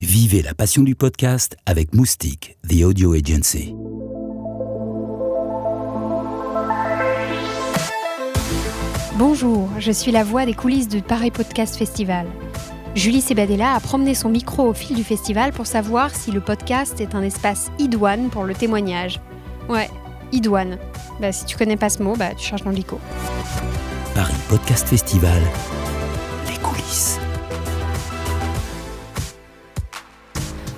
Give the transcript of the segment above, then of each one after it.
Vivez la passion du podcast avec Moustique, The Audio Agency. Bonjour, je suis la voix des coulisses du Paris Podcast Festival. Julie Sebadella a promené son micro au fil du festival pour savoir si le podcast est un espace idoine pour le témoignage. Ouais, idoine. Bah, si tu connais pas ce mot, bah, tu cherches dans l'ICO. Paris Podcast Festival, les coulisses.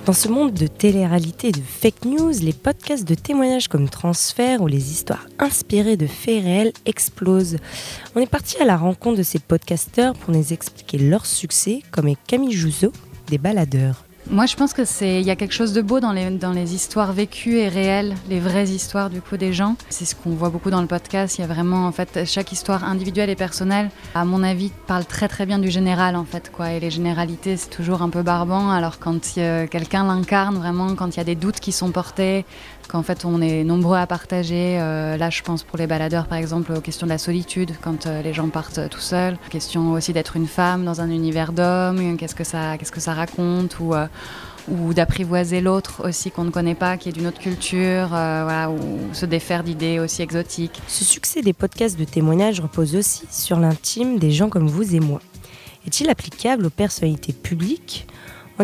Dans ce monde de télé-réalité et de fake news, les podcasts de témoignages comme Transfert ou les histoires inspirées de faits réels explosent. On est parti à la rencontre de ces podcasteurs pour nous expliquer leur succès, comme est Camille Jouzeau des Baladeurs. Moi, je pense que c'est il y a quelque chose de beau dans les dans les histoires vécues et réelles, les vraies histoires du coup des gens. C'est ce qu'on voit beaucoup dans le podcast. Il y a vraiment en fait chaque histoire individuelle et personnelle, à mon avis, parle très très bien du général en fait quoi. Et les généralités, c'est toujours un peu barbant. Alors quand quelqu'un l'incarne vraiment, quand il y a des doutes qui sont portés, qu'en fait on est nombreux à partager. Euh, là, je pense pour les baladeurs, par exemple, aux questions de la solitude, quand euh, les gens partent euh, tout seuls. Question aussi d'être une femme dans un univers d'hommes, qu'est-ce que ça, qu'est-ce que ça raconte ou ou d'apprivoiser l'autre aussi qu'on ne connaît pas, qui est d'une autre culture, voilà, ou se défaire d'idées aussi exotiques. Ce succès des podcasts de témoignages repose aussi sur l'intime des gens comme vous et moi. Est-il applicable aux personnalités publiques?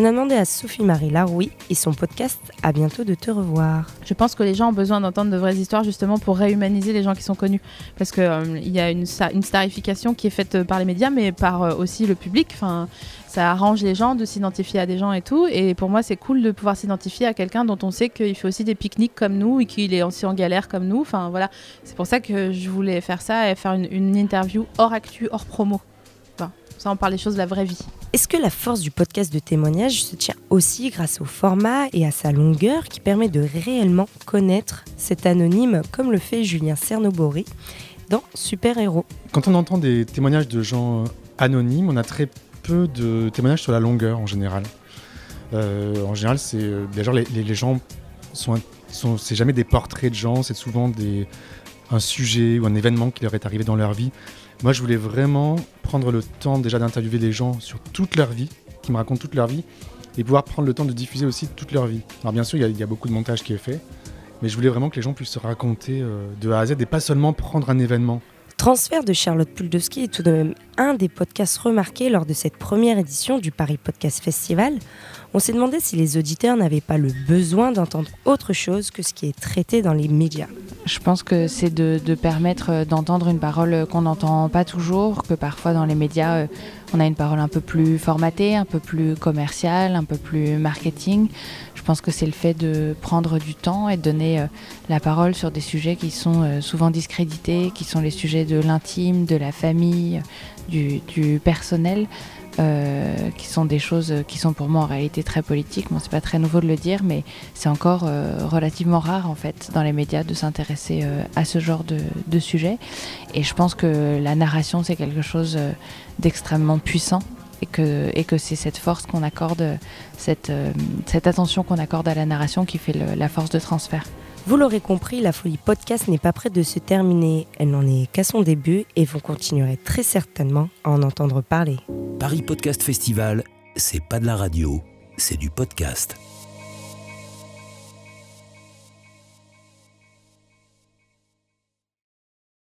On a demandé à Sophie-Marie Laroui et son podcast À bientôt de te revoir. Je pense que les gens ont besoin d'entendre de vraies histoires justement pour réhumaniser les gens qui sont connus. Parce qu'il euh, y a une, une, starification qui est faite euh, par les médias mais par euh, aussi le public. Enfin, ça arrange les gens de s'identifier à des gens et tout. Et pour moi, c'est cool de pouvoir s'identifier à quelqu'un dont on sait qu'il fait aussi des pique-niques comme nous et qu'il est aussi en galère comme nous. Enfin voilà, c'est pour ça que je voulais faire ça et faire une, une interview hors actu, hors promo. Ça, on parle des choses de la vraie vie. Est-ce que la force du podcast de témoignage se tient aussi grâce au format et à sa longueur qui permet de réellement connaître cet anonyme comme le fait Julien Cernobori dans Super Héros Quand on entend des témoignages de gens euh, anonymes, on a très peu de témoignages sur la longueur en général. Euh, en général, c'est euh, les, les, gens sont, sont c'est jamais des portraits de gens, c'est souvent des, un sujet ou un événement qui leur est arrivé dans leur vie. Moi, je voulais vraiment prendre le temps déjà d'interviewer les gens sur toute leur vie, qui me racontent toute leur vie, et pouvoir prendre le temps de diffuser aussi toute leur vie. Alors bien sûr, il y, a beaucoup de montage qui est fait, mais je voulais vraiment que les gens puissent se raconter euh, de A à Z et pas seulement prendre un événement. Transfert de Charlotte Puldowski est tout de même un des podcasts remarqués lors de cette première édition du Paris Podcast Festival. On s'est demandé si les auditeurs n'avaient pas le besoin d'entendre autre chose que ce qui est traité dans les médias. Je pense que c'est de, permettre d'entendre une parole qu'on n'entend pas toujours, que parfois dans les médias, euh, on a une parole un peu plus formatée, un peu plus commerciale, un peu plus marketing. Je pense que c'est le fait de prendre du temps et de donner euh, la parole sur des sujets qui sont euh, souvent discrédités, qui sont les sujets de l'intime, de la famille, du, personnel. Euh, qui sont des choses qui sont pour moi en réalité très politiques. Bon, c'est pas très nouveau de le dire, mais c'est encore euh, relativement rare en fait dans les médias de s'intéresser euh, à ce genre de, sujet. Et je pense que la narration c'est quelque chose d'extrêmement puissant et que, et c'est cette force qu'on accorde, cette attention qu'on accorde à la narration qui fait la force de transfert. Vous l'aurez compris, la folie podcast n'est pas prête de se terminer. Elle n'en est qu'à son début et vous continuerez très certainement à en entendre parler. Paris Podcast Festival, c'est pas de la radio, c'est du podcast.